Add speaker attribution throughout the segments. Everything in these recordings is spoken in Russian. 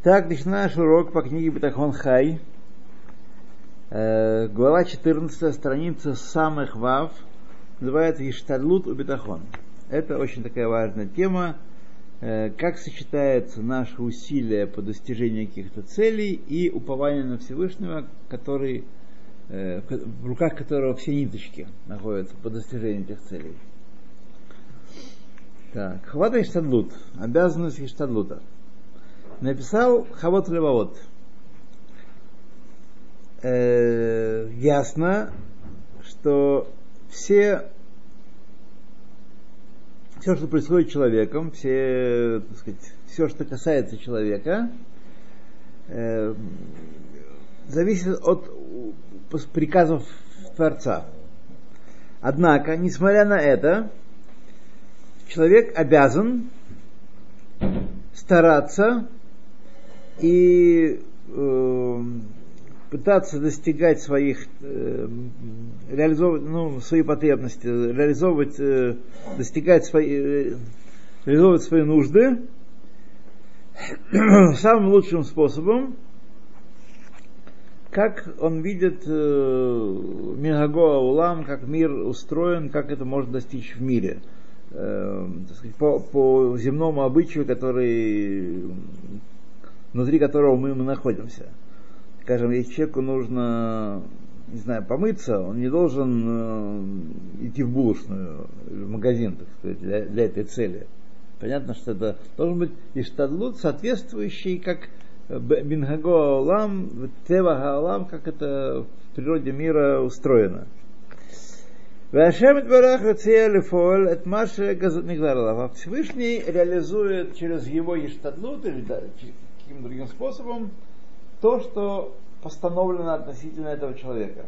Speaker 1: Так, начинаешь урок по книге Бетахон Хай. Э, глава 14, страница самых вав, называется Иштадлут у Бетахон. Это очень такая важная тема, э, как сочетается наши усилия по достижению каких-то целей и упование на Всевышнего, который, э, в руках которого все ниточки находятся по достижению этих целей. Так, хвата Иштадлут, обязанность Иштадлута написал Хавот Левовод. Э, ясно, что все, все, что происходит с человеком, все, так сказать, все, что касается человека, э, зависит от приказов Творца. Однако, несмотря на это, человек обязан стараться и э, пытаться достигать своих, э, реализовывать ну, свои потребности, реализовывать, э, достигать свои, э, реализовывать свои нужды самым лучшим способом, как он видит э, Мигаго Улам, как мир устроен, как это можно достичь в мире. Э, сказать, по, по земному обычаю, который внутри которого мы, мы находимся. Скажем, если человеку нужно, не знаю, помыться, он не должен э, идти в булочную, в магазин, так сказать, для, для этой цели. Понятно, что это должен быть иштадлут, соответствующий, как Бингаго Алам, Тева Алам, как это в природе мира устроено. Вашем Барах Лифоль, это Маша Газутнигларлав. Всевышний реализует через его иштадлут, или каким другим способом то, что постановлено относительно этого человека.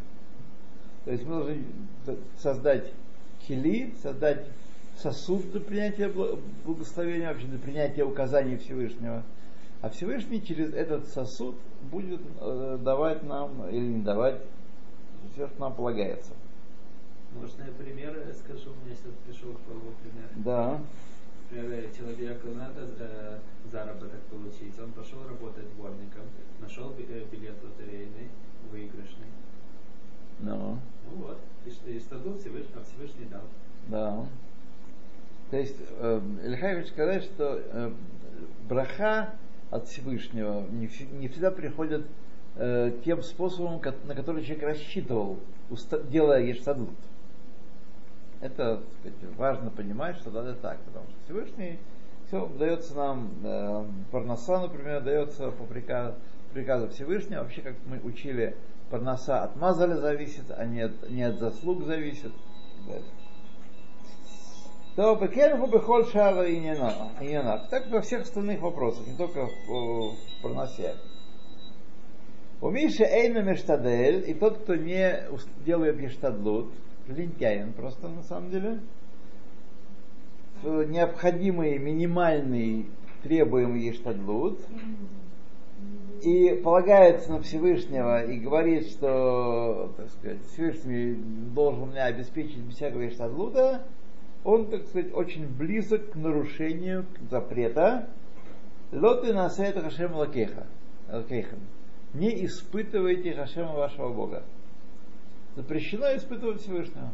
Speaker 1: То есть мы должны создать хили, создать сосуд для принятия благословения, вообще для принятия указаний Всевышнего. А Всевышний через этот сосуд будет э, давать нам или не давать все, что нам полагается.
Speaker 2: Может, я пример скажу, у меня сейчас пришел к пример.
Speaker 1: Да.
Speaker 2: Например, человеку надо э, заработок получить. Он пошел работать дворником, нашел э, билет лотерейный, выигрышный.
Speaker 1: Ну.
Speaker 2: Ну вот, и, и стадул Всевышний, а Всевышний дал.
Speaker 1: Да. То есть, э, Ильхай хочет сказать, что э, браха от Всевышнего не, не всегда приходит э, тем способом, на который человек рассчитывал, делая ештадлут. Это сказать, важно понимать, что это так, потому что Всевышний все дается нам, э, Парнаса, например, дается по приказу, приказу Всевышнего. Вообще, как мы учили, Парнаса от Мазаля зависит, а не от, не от заслуг зависит. То Бекенху Бехоль Шара и Ненах. Так во всех остальных вопросах, не только в, в Парнасе. У Миши Эйна Мештадель, и тот, кто не делает Ештадлут, лентяин просто на самом деле, необходимый минимальный требуемый ештадлут и полагается на Всевышнего и говорит, что так сказать, Всевышний должен меня обеспечить без всякого ештадлута, он, так сказать, очень близок к нарушению запрета Лоты на это Хашем Лакеха. Не испытывайте Хашема вашего Бога. Запрещено испытывать Всевышнего.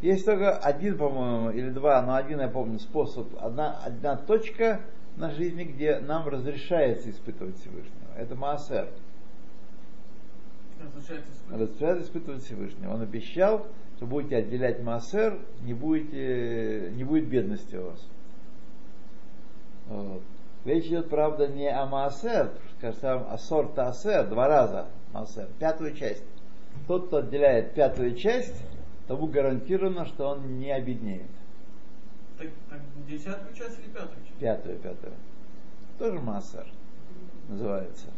Speaker 1: Есть только один, по-моему, или два, но один, я помню, способ, одна, одна точка на жизни, где нам разрешается испытывать Всевышнего. Это Маасер. Разрешается испытывать. разрешается испытывать Всевышнего. Он обещал, что будете отделять Маасер, не, будете, не будет бедности у вас. Вот. Речь идет, правда, не о Маасер, кажется, о сор Таасер, два раза Маасер, пятую часть. Тот, кто отделяет пятую часть, тому гарантировано, что он не обеднеет.
Speaker 3: Так, так десятую часть или пятую часть?
Speaker 1: Пятую, пятую. Тоже массар называется.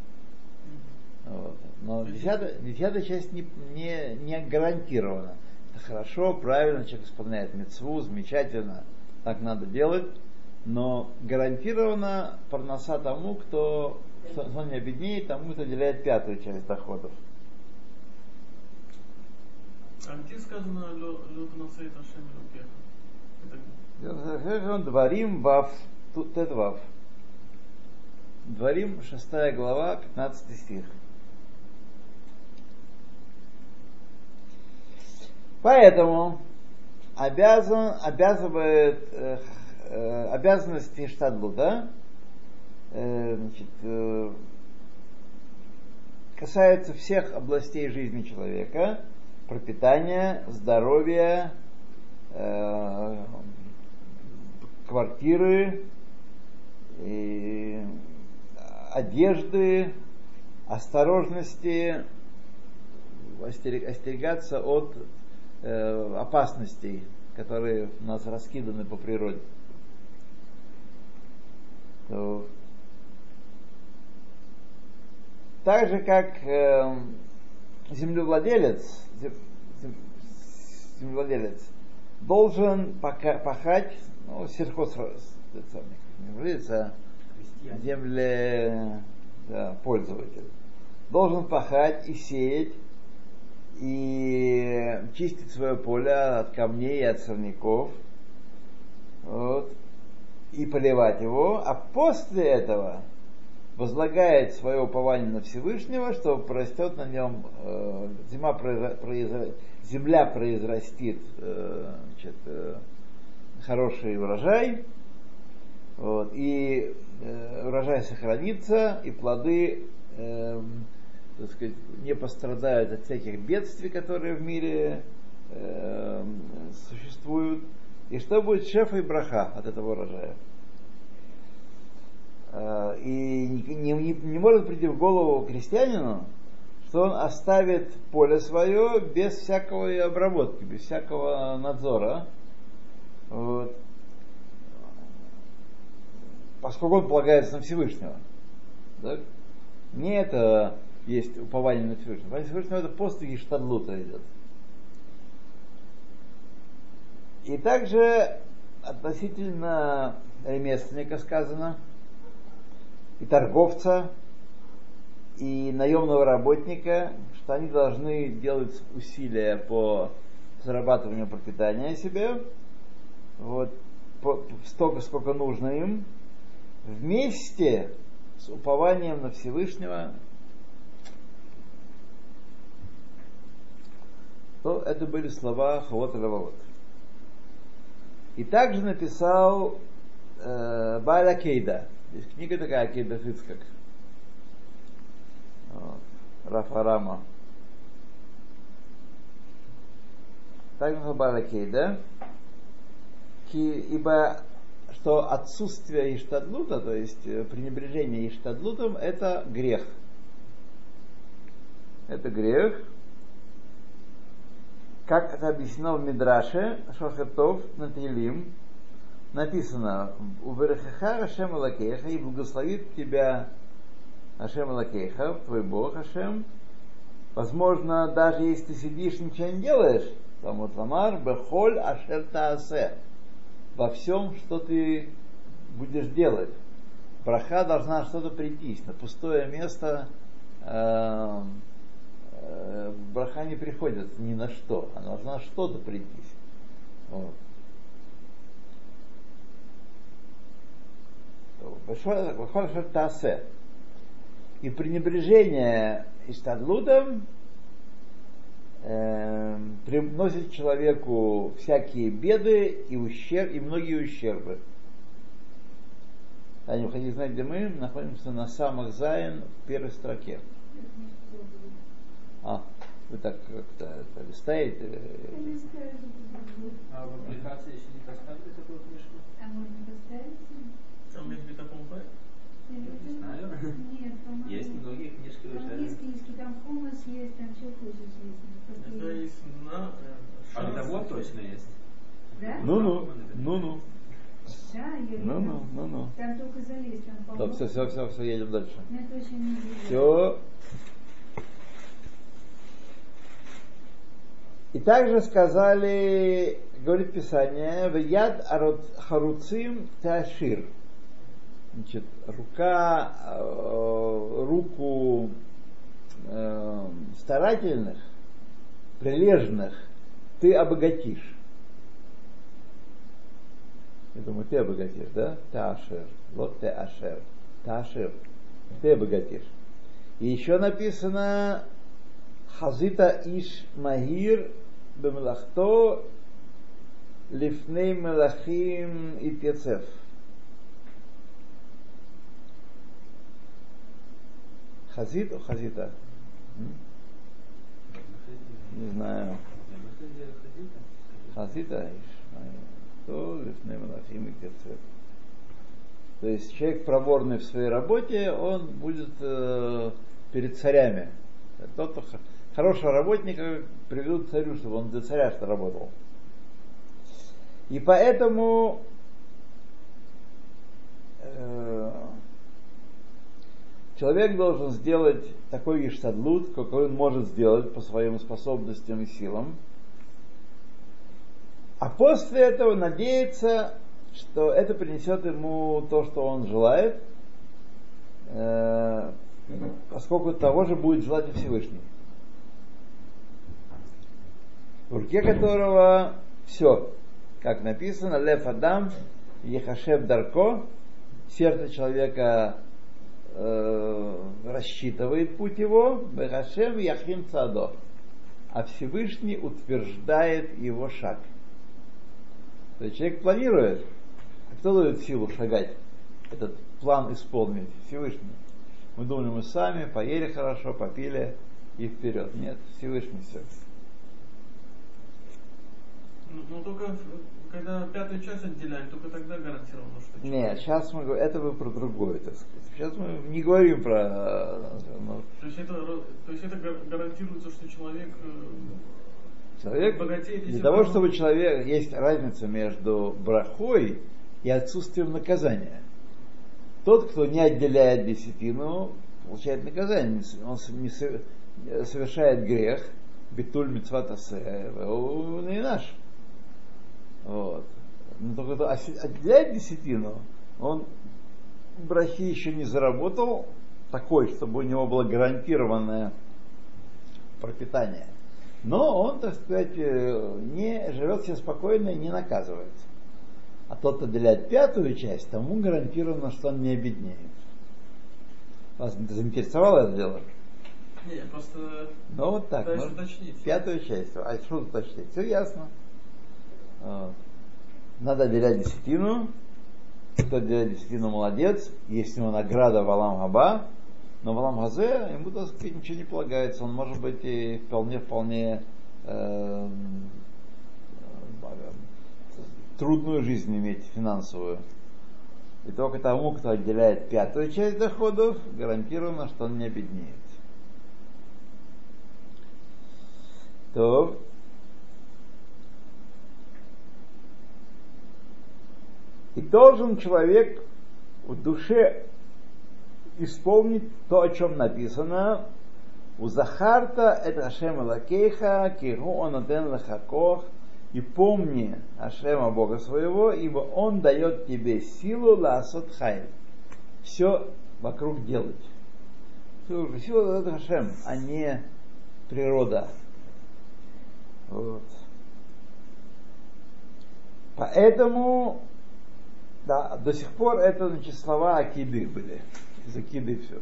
Speaker 1: Вот. Но десятая, десятая часть не, не, не гарантирована. Это хорошо, правильно, человек исполняет мецву, замечательно, так надо делать, но гарантированно парноса тому, кто, кто не обеднеет, тому, кто делает пятую часть доходов.
Speaker 3: А где сказано «Лот насейт Ашем Элокеха»?
Speaker 1: Дворим вав, тут вав. Дворим, 6 глава, 15 стих. Поэтому обязан, обязывает э, э, обязанности штадлуда э, э, касается всех областей жизни человека, пропитания, здоровья, э, квартиры, и одежды, осторожности, остерегаться от э, опасностей, которые у нас раскиданы по природе. То, так же, как э, землевладелец, землевладелец должен пахать ну, сельхоз, земле да, пользователь. Должен пахать и сеять, и чистить свое поле от камней и от сорняков, вот, и поливать его, а после этого возлагает свое упование на Всевышнего, что простет на нем, э, зима произра, земля произрастит э, значит, э, хороший урожай, вот, и э, урожай сохранится, и плоды э, так сказать, не пострадают от всяких бедствий, которые в мире э, существуют. И что будет шефа и браха от этого урожая? Э, и не, не, не может прийти в голову крестьянину, что он оставит поле свое без всякой обработки, без всякого надзора. Вот. Поскольку он полагается на Всевышнего. Так? Не это есть упование на Всевышнего. Упование Всевышнего это после Иштадлута идет. И также относительно ремесленника сказано, и торговца, и наемного работника, что они должны делать усилия по зарабатыванию пропитания себе, вот, по, столько, сколько нужно им, вместе с упованием на Всевышнего, то это были слова Хавот. И также написал э, Байла Кейда. Есть книга такая, Кейда Фицкак. Вот. Рафарама. Так написал Байла Кейда. Ибо что отсутствие иштадлута, то есть э, пренебрежение иштадлутом, это грех. Это грех. Как это объяснено в Мидраше, Шохертов на Тилим, написано, у Верхаха Ашем Алакеха, и благословит тебя Ашем Алакеха, твой Бог Ашем. Возможно, даже если ты сидишь ничего не делаешь, там вот Ламар, Бехоль Ашер Таасе, во всем, что ты будешь делать. Браха должна что-то прийти на пустое место э, э, браха не приходит ни на что, она должна что-то прийти. Вот. Тасе. И пренебрежение Иштадлудом э, приносит человеку всякие беды и, ущерб, и многие ущербы. А не хотите знать, где мы находимся на самых Зайн в первой строке. А, вы так как-то это, листаете?
Speaker 2: А в аппликации еще не поставили такую книжку?
Speaker 4: А можно поставить?
Speaker 3: Там есть битаком
Speaker 2: Не знаю.
Speaker 4: Нет.
Speaker 2: Есть многие книжки
Speaker 4: Там
Speaker 2: уже.
Speaker 4: есть книжки, там хумус есть, там все вкусы есть.
Speaker 3: Это есть на... э,
Speaker 2: А того точно есть.
Speaker 4: Да?
Speaker 1: Ну-ну, ну-ну,
Speaker 4: я видела.
Speaker 1: ну-ну, ну-ну.
Speaker 4: Там только залезть, там
Speaker 1: Да,
Speaker 4: по-моему.
Speaker 1: все, все, все, все, едем дальше.
Speaker 4: Видела.
Speaker 1: Все. И также сказали, говорит Писание, в яд харуцим ташир. Значит, рука, э, руку э, старательных, прилежных ты обогатишь. Я думаю, ты обогатишь, да? Ташир. Вот ты ашер. Ташир. ты обогатишь. И еще написано Хазита Иш Магир Бемлахто Лифней Мелахим и. Хазит о Хазита? Не знаю. Хазита. То. То есть человек проворный в своей работе, он будет э, перед царями. Тот, кто хорошего работника приведут царю, чтобы он для царя что работал. И поэтому э, человек должен сделать такой гештадлут, какой он может сделать по своим способностям и силам. А после этого надеяться, что это принесет ему то, что он желает, э, поскольку того же будет желать и Всевышний. В руке которого все, как написано, Лев Адам, Ехашев Дарко, сердце человека э, рассчитывает путь его, Бехашем Яхим Цадо, а Всевышний утверждает его шаг. То есть человек планирует, а кто дает силу шагать, этот план исполнить? Всевышний. Мы думали, мы сами поели хорошо, попили и вперед. Нет, Всевышний все.
Speaker 3: Ну, ну, только когда пятую часть отделяем, только тогда гарантировано, что
Speaker 1: Нет, сейчас мы говорим, это вы про другое, так сказать. Сейчас мы не говорим про... э, ну,
Speaker 3: То есть это, то есть это гар- гарантируется, что человек э,
Speaker 1: человек,
Speaker 3: богатеет,
Speaker 1: для того,
Speaker 3: он-
Speaker 1: чтобы человек, есть разница между брахой и отсутствием наказания. Тот, кто не отделяет десятину, получает наказание. Он не со- совершает грех, битуль митцват асе, он и наш. Вот. Но только кто оси- отделяет десятину, он брахи еще не заработал такой, чтобы у него было гарантированное пропитание. Но он, так сказать, э, не живет себе спокойно и не наказывается. А тот, отделяет пятую часть, тому гарантировано, что он не обеднеет. Вас заинтересовало это дело?
Speaker 3: Не, я просто
Speaker 1: Ну вот так. ну,
Speaker 3: уточнить.
Speaker 1: Пятую часть. А что уточнить? Все ясно. Вот. Надо отделять десятину. Кто отделяет десятину, молодец. Есть у него награда в Алам Хаба. Но в Алам Хазе ему, так сказать, ничего не полагается. Он может быть и вполне-вполне э, трудную жизнь иметь финансовую. И только тому, кто отделяет пятую часть доходов, гарантировано, что он не обеднеет. То и должен человек в душе исполнить то, о чем написано. У Захарта это Ашем Лакейха, Киру он аден лахакох, и помни Ашема Бога своего, ибо Он дает тебе силу ласот хай. Все вокруг делать. Сила дает Ашем, а не природа. Вот. Поэтому, да, до сих пор это значит, слова Акиды были. Из Акиды все.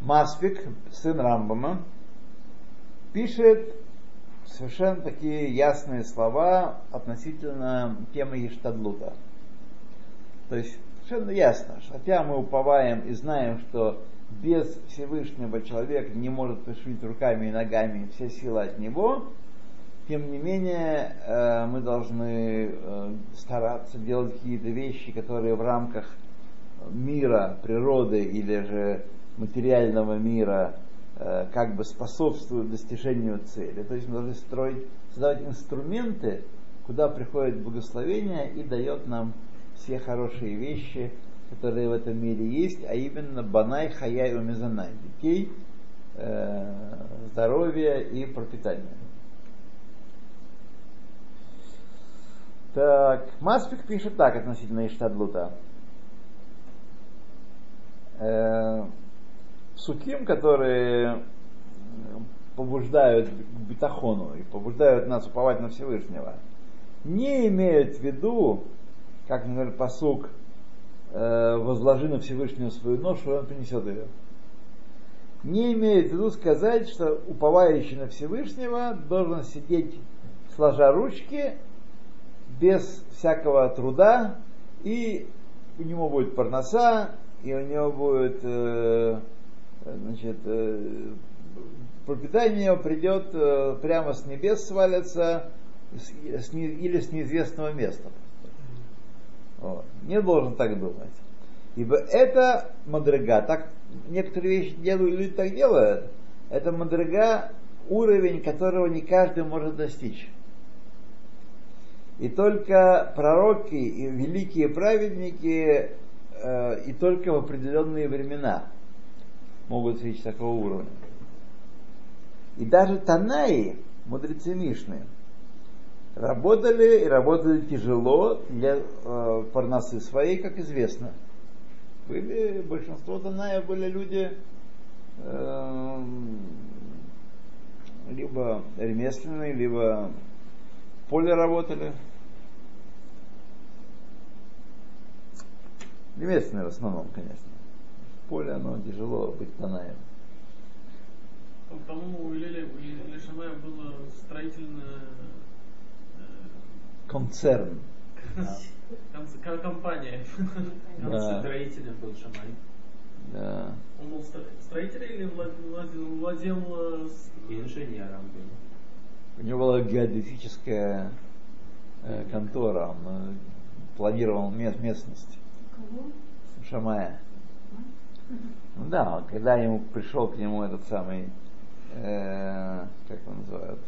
Speaker 1: Маспик, сын Рамбама, пишет совершенно такие ясные слова относительно темы Ештадлута. То есть совершенно ясно, что хотя мы уповаем и знаем, что без Всевышнего человек не может пошевелить руками и ногами, все силы от него, тем не менее э, мы должны э, стараться делать какие-то вещи, которые в рамках мира, природы или же материального мира э, как бы способствуют достижению цели. То есть мы должны строить, создавать инструменты, куда приходит благословение и дает нам все хорошие вещи, которые в этом мире есть, а именно банай, хаяй, умезанай, детей, здоровье и пропитание. Так, Маспик пишет так относительно Иштадлута. Э, суким, которые побуждают к бетахону и побуждают нас уповать на Всевышнего, не имеют в виду, как, например, посук э, возложи на Всевышнего свою ношу, и он принесет ее. Не имеет в виду сказать, что уповающий на Всевышнего должен сидеть сложа ручки, без всякого труда, и у него будет парноса, и у него будет э, значит, э, пропитание придет э, прямо с небес свалится с, с, не- или с неизвестного места. Вот. Не должен так думать. Ибо это мадрега. Так некоторые вещи делают, люди так делают. Это мадрега, уровень которого не каждый может достичь. И только пророки и великие праведники э, и только в определенные времена могут достичь такого уровня. И даже Танаи, мудрецы Мишны, работали и работали тяжело для э, парносы своей, как известно. Были, большинство Танаев были люди э, либо ремесленные, либо поле работали. Ремесленные в основном, конечно. В поле оно тяжело быть Танаем.
Speaker 3: По-моему, у Илеля у Илеля Шамая было строительное
Speaker 1: Концерн.
Speaker 3: э, конц- ко- компания.
Speaker 1: Да.
Speaker 2: Строителем был Шамай.
Speaker 1: Да.
Speaker 3: Он был стро- строителем или влад- владел, владел э,
Speaker 2: инженером был.
Speaker 1: У него была геодезическая э, контора, он э, планировал ме- местность? Шамая. Ну да, когда ему пришел к нему этот самый, э, как его называют,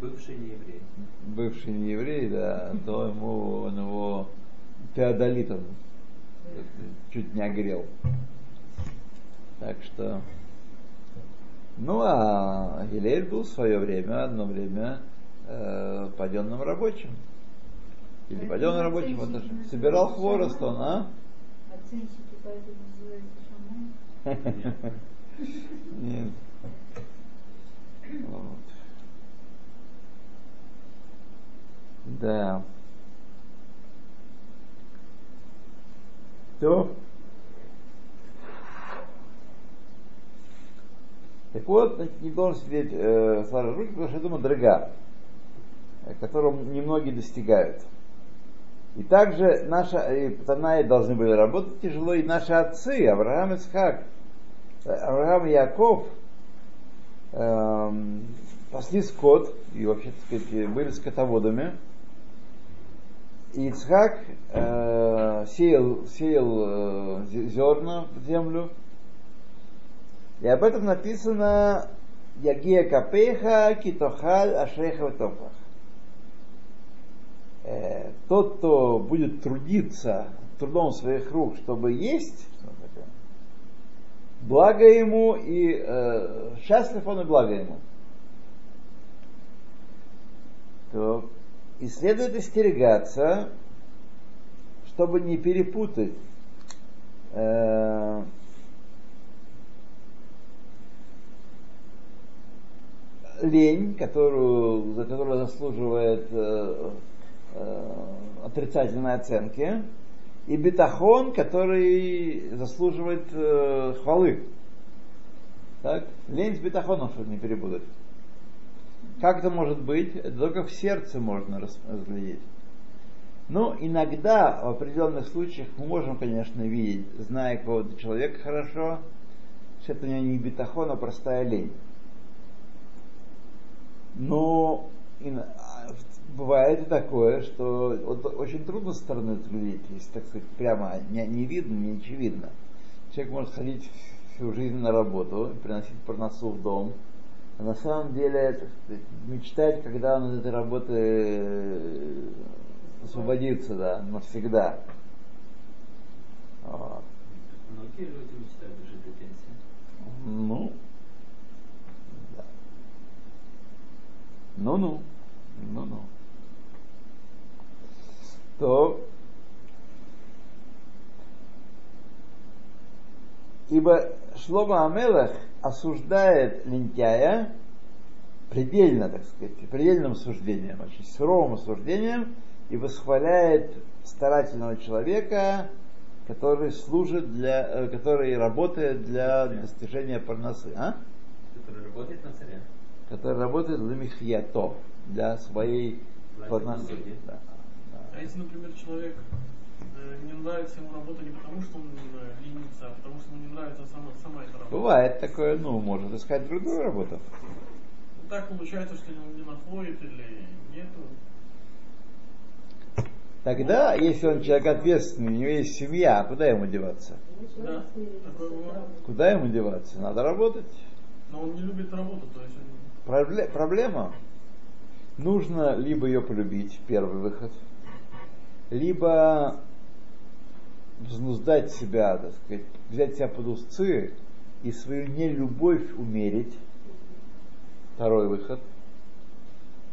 Speaker 2: Бывший нееврей.
Speaker 1: бывший нееврей, да, то ему он его феодолитом чуть не огрел. Так что, ну а Гилель был в свое время, одно время э, паденным рабочим. Или
Speaker 4: оценщики
Speaker 1: вот даже
Speaker 4: называются
Speaker 1: собирал хворост он, а?
Speaker 4: Оценщики поэтому называются шаман.
Speaker 1: Нет. Вот. Да. То. Так вот, значит, не должен сидеть э, сложа руки, потому что это мадрага, э, которого немногие достигают. И также наши Танаи должны были работать тяжело, и наши отцы, Авраам и Исхак, Авраам Яков, эм, пасли скот, и вообще, так сказать, были скотоводами. И Ицхак э, сеял, сеял э, зе- зерна в землю. И об этом написано Ягия Капеха Китохаль Ашреха Ватофах. Э, тот, кто будет трудиться трудом своих рук, чтобы есть, благо ему и э, счастлив он и благо ему. То и следует остерегаться, чтобы не перепутать э, лень, которую, за которую заслуживает э, отрицательной оценки, и бетахон, который заслуживает э, хвалы. Так? Лень с бетахоном, чтобы не перепутать. Как это может быть? Это только в сердце можно разглядеть. Но иногда, в определенных случаях, мы можем, конечно, видеть, зная какого-то человека хорошо, что это у него не бетахон, а простая лень. Но бывает и такое, что вот очень трудно со стороны это видеть, если, так сказать, прямо не, не видно, не очевидно. Человек может ходить всю жизнь на работу, приносить парносу в дом, а на самом деле сказать, мечтать, когда он от этой работы э, освободится, да, навсегда. Вот.
Speaker 2: Многие люди мечтают дожить до пенсии.
Speaker 1: Ну, да. Ну-ну, ну-ну. То, ибо Шлома Амелах осуждает лентяя предельно, так сказать, предельным суждением, очень суровым осуждением, и восхваляет старательного человека, который служит для, э, который работает для достижения парносы, а?
Speaker 2: Который работает на царя.
Speaker 1: Который работает для михьято, для своей парносы. Да.
Speaker 3: А если, например, человек э, не нравится ему работа не потому, что он э, ленится, а потому что ему не нравится сама, сама эта работа.
Speaker 1: Бывает такое, ну, может искать другую работу.
Speaker 3: Так получается, что он не находит или нету.
Speaker 1: Тогда, если он человек ответственный, у него есть семья, куда ему деваться?
Speaker 3: Да.
Speaker 1: Куда ему деваться? Надо работать.
Speaker 3: Но он не любит работу, то есть он-
Speaker 1: Пробле- проблема. Нужно либо ее полюбить, первый выход, либо взнуздать себя, так сказать, взять себя под узцы и свою нелюбовь умерить, второй выход,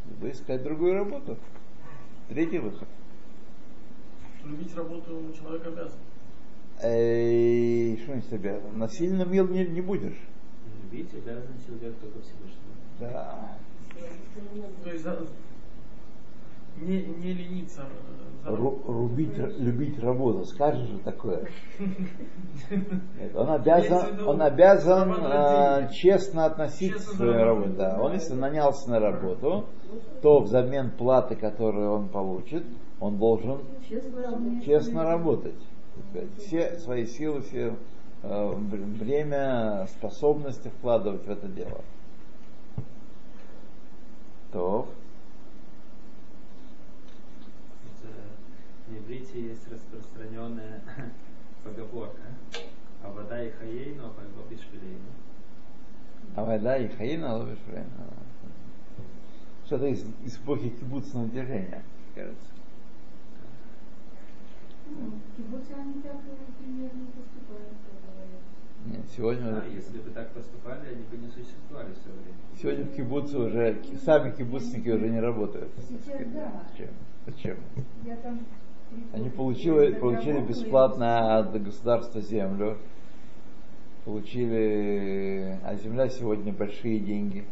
Speaker 1: либо искать другую работу, третий выход.
Speaker 3: любить работу человек обязан.
Speaker 1: Эй, что значит обязан? Насильно мил не, не будешь.
Speaker 2: Любить обязан человек только Всевышнего.
Speaker 1: Да.
Speaker 3: То есть не, не лениться. э, за-
Speaker 1: Ру- рубить, любить работу, скажешь же такое. Нет, он обязан, он обязан
Speaker 3: деньги.
Speaker 1: честно относиться
Speaker 3: Честно
Speaker 1: к своей работе. Да. Он если нанялся на работу, то взамен платы, которую он получит, он должен честно работать. Все свои силы, все э, время, способности вкладывать в это дело. То.
Speaker 2: В иврите есть распространенная поговорка. А вода и хаейну, а пойго бишпилейну.
Speaker 1: А вода и хаина ловишь время. Что-то из, из эпохи кибуцного движения, кажется.
Speaker 4: Ну, кибуцы они так примерно поступают.
Speaker 1: Нет, сегодня,
Speaker 2: А, если бы так поступали, они бы не существовали все время.
Speaker 1: сегодня в кибуце уже сами кибуцники уже не работают.
Speaker 4: Сейчас да.
Speaker 1: Зачем? Зачем?
Speaker 4: Я там
Speaker 1: Они получили,
Speaker 4: как
Speaker 1: получили бесплатно от государства землю, получили, а земля сегодня большие деньги.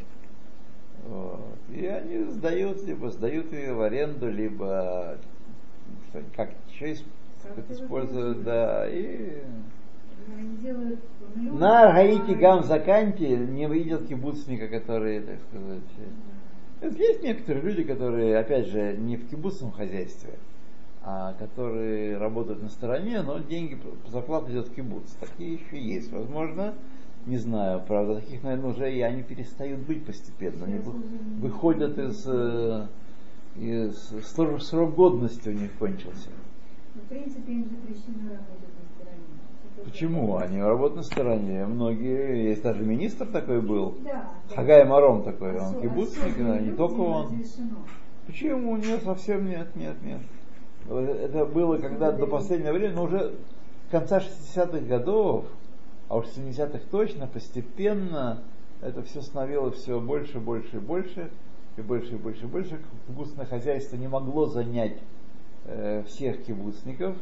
Speaker 1: Вот. И они сдают, либо сдают ее в аренду, либо что, как еще ис-
Speaker 4: Как-то
Speaker 1: используют, да. И на Гаити Гамзаканте не видел кибуцника, которые, так сказать, есть некоторые люди, которые, опять же, не в кибуцном хозяйстве, которые работают на стороне, но деньги, зарплата идет в кибуц. Такие еще есть. Возможно, не знаю, правда, таких, наверное, уже и они перестают быть постепенно. Они вы- выходят из, э, из срок, срок годности у них кончился.
Speaker 4: Ну, В принципе, им запрещено работать на стороне.
Speaker 1: Почему? Они работают на стороне. Многие, есть даже министр такой был,
Speaker 4: Да. да.
Speaker 1: Хагай Маром такой, он кибуцник, да, не только он.
Speaker 4: разрешено.
Speaker 1: Почему? Нет, совсем нет, нет, нет. Это было когда до последнего времени, но уже конца 60-х годов, а уж 70-х точно, постепенно это все становилось все больше, больше и больше, и больше и больше и больше. Кибуцное хозяйство не могло занять э, всех кибуцников,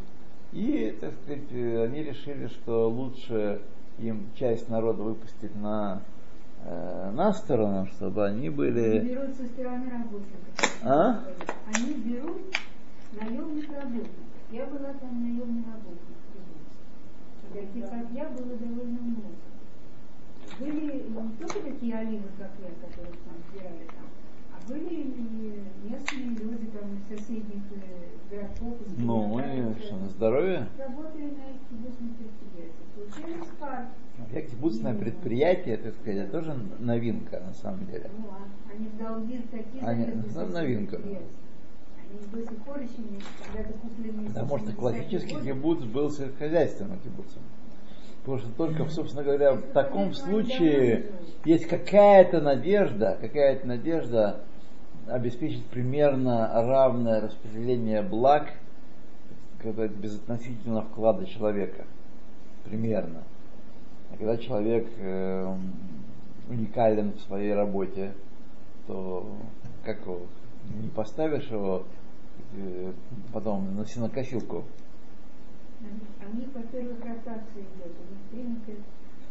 Speaker 1: и, так сказать, э, они решили, что лучше им часть народа выпустить на, э, на сторону, чтобы они
Speaker 4: Они
Speaker 1: были...
Speaker 4: берут со стороны рабочих.
Speaker 1: А?
Speaker 4: Они берут наемных работников. Я была там в Кибуце. Таких, как я, было довольно много. Были не только такие алимы, как я, которых там сбирали там, а были и местные люди там из соседних э, городков. из
Speaker 1: Ну, и что, на здоровье?
Speaker 4: Работали на этих кибуцных предприятиях. Получали скарб.
Speaker 1: Вообще кибуцное предприятие, так сказать, это тоже новинка на самом деле.
Speaker 4: Ну, а они в долги такие
Speaker 1: Они- ну, новинка.
Speaker 4: предприятия.
Speaker 1: Потому что классический
Speaker 4: 60-е годы.
Speaker 1: кибуц был сельскохозяйственным кибуцем. Потому что только, собственно говоря, в таком случае есть какая-то надежда, какая-то надежда обеспечить примерно равное распределение благ когда безотносительно вклада человека. Примерно. А когда человек э, уникален в своей работе, то как его, не поставишь его э, потом на сенокосилку.
Speaker 4: У них, во-первых, ротация идет, у них принято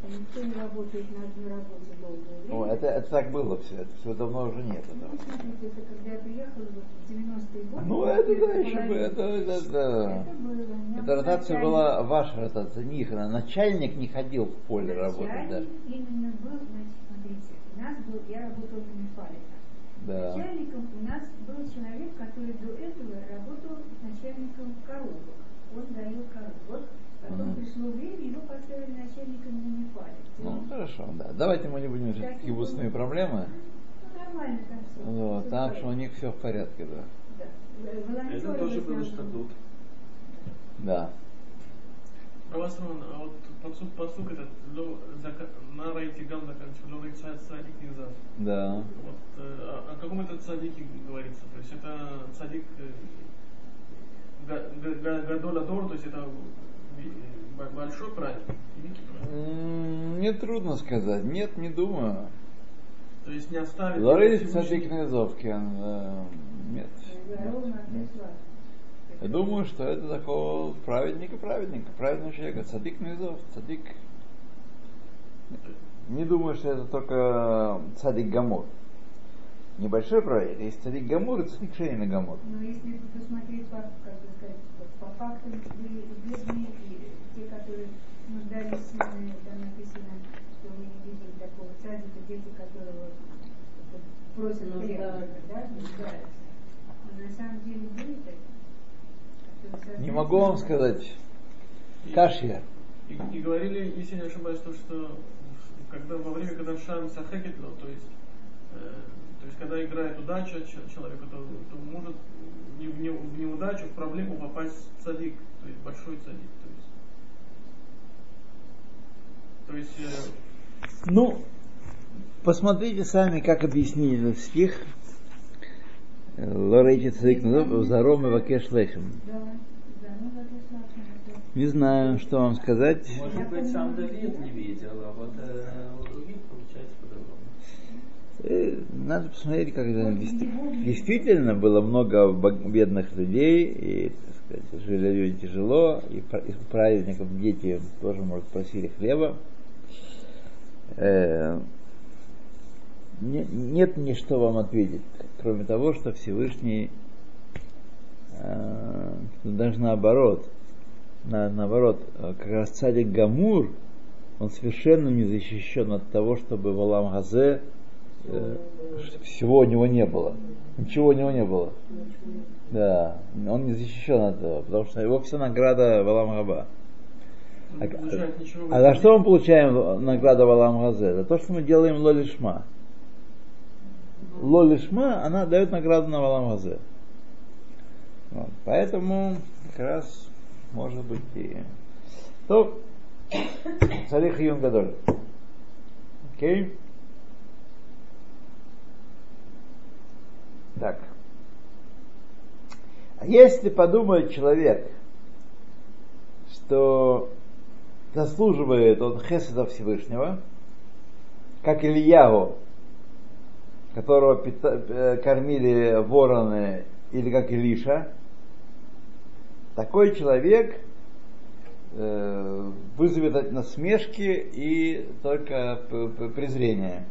Speaker 4: Никто не работает на одной работе долгое время.
Speaker 1: О, это, это так было все, это все давно уже нет.
Speaker 4: Ну,
Speaker 1: этого.
Speaker 4: смотрите, это когда я приехала вот в 90-е годы.
Speaker 1: Ну, это да, еще бы, это, это, да.
Speaker 4: Это было. Был
Speaker 1: ротация
Speaker 4: начальник-
Speaker 1: была ваша ротация, не их. она. Начальник не ходил в поле работать, да.
Speaker 4: Начальник именно был, значит, смотрите, у нас был, я работала на Мифале.
Speaker 1: Да.
Speaker 4: Начальником у нас был человек, который до этого работал начальником коровок. Он доил коровок. Потом
Speaker 1: Мгм.
Speaker 4: пришло время, его поставили начальником на Мифале.
Speaker 1: Ну, хорошо, да. Давайте мы не будем решать
Speaker 4: Такие
Speaker 1: кибусные
Speaker 4: были.
Speaker 1: проблемы.
Speaker 4: Ну, нормально там все.
Speaker 1: Вот, так что у них все в порядке, да.
Speaker 4: Да.
Speaker 2: Это тоже
Speaker 4: есть
Speaker 2: был
Speaker 4: на-
Speaker 2: статут.
Speaker 1: Да.
Speaker 3: Равасан, а вот посук, посук этот, ло, зака, на рейте гам заканчивается, ло рейт сад садик нельзя.
Speaker 1: Да.
Speaker 3: Вот, э, о, о каком это цадике говорится? То есть это цадик э, га- га- га- гадоля дор, то есть это б- большой праздник,
Speaker 1: Мне трудно сказать. Нет, не думаю.
Speaker 3: То есть не оставить...
Speaker 1: Цадик Низовкин. э, Нет. Нет. Я думаю, что это такого праведника, праведника, праведного человека. Цадик Низов, цадик. Не думаю, что это только цадик Гамур. Небольшой праведник. Есть цадик Гамур и цадик Шейна Гамур.
Speaker 4: Но если посмотреть по, как бы сказать, по, по фактам, были бедные и те, которые нуждались там написано, что вы не видели такого цадика, дети, которого просят хлеб, да, нуждаются. Но на самом деле были такие.
Speaker 1: Не могу вам сказать. Кашья.
Speaker 3: И, и говорили, если не ошибаюсь, то, что когда во время, когда Шам Сахекетло, то есть, э, то есть когда играет удача человека, то, то может не, в не- в неудачу, в проблему попасть цадик, то есть большой цадик. То есть, то есть э,
Speaker 1: Ну, посмотрите сами, как объяснили этот стих. Цадик Низов, Заром и
Speaker 4: вот и славно.
Speaker 1: Не знаю, что вам сказать.
Speaker 2: Может быть, сам Давид не видел, а вот э, у других получается по-другому.
Speaker 1: Э, Надо посмотреть, как это действи- действительно было много бедных людей, и, так сказать, жили люди тяжело, и пра- и праведников дети тоже, может, просили хлеба. Э, не- Нет мне что вам ответить, кроме того, что Всевышний э, даже наоборот, на, наоборот, э, как раз цадик Гамур, он совершенно не защищен от того, чтобы в Алам Газе э, всего у него не было. Ничего у него не было. Да, он не защищен от этого, потому что его вся награда в Алам Габа.
Speaker 3: в
Speaker 1: А за что мы получаем награду в Алам Газе? За то, что мы делаем лолишма. Лолишма, она дает награду на Валам Газе. Вот, поэтому как раз может быть и... То, Царих Юн. Окей? Так. А если подумает человек, что заслуживает он Хеседа Всевышнего, как Ильягу, которого пита- э, кормили вороны, или как Илиша, такой человек э, вызовет насмешки и только презрение.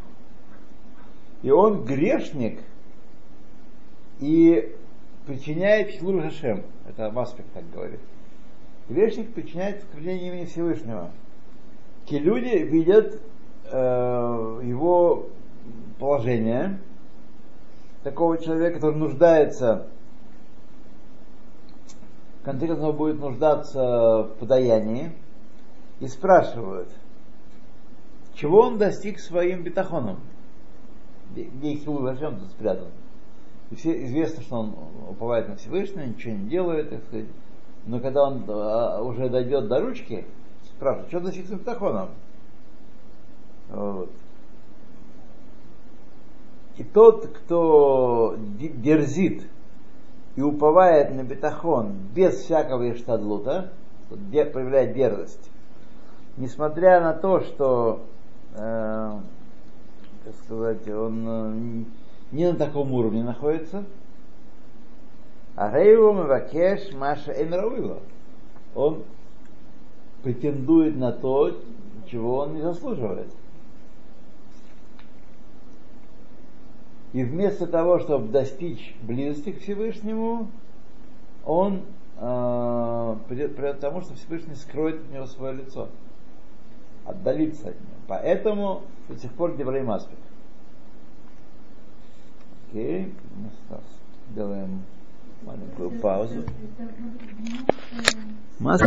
Speaker 1: И он грешник и причиняет Хилур Хашем. Это Маспик так говорит. Грешник причиняет оскорбление имени Всевышнего. Те люди видят э, его положение такого человека, который нуждается, концов будет нуждаться в подаянии, и спрашивают, чего он достиг своим бетахоном, где Хилур Хашем тут спрятан. И все известно, что он уповает на Всевышнего, ничего не делает, так сказать. Но когда он а, уже дойдет до ручки, спрашивают, что достиг с бетахоном? Вот. И тот, кто дерзит и уповает на бетахон без всякого иштадлута, проявляет дерзость, несмотря на то, что, э, как сказать, он э, не на таком уровне находится, а Рейву Мавакеш Маша Энрауила. Он претендует на то, чего он не заслуживает. И вместо того, чтобы достичь близости к Всевышнему, он э, придет, придет к тому, что Всевышний скроет от него свое лицо. Отдалится от него. Поэтому до сих пор Деврей Маспик. Окей, мы сейчас делаем маленькую паузу. Маспик.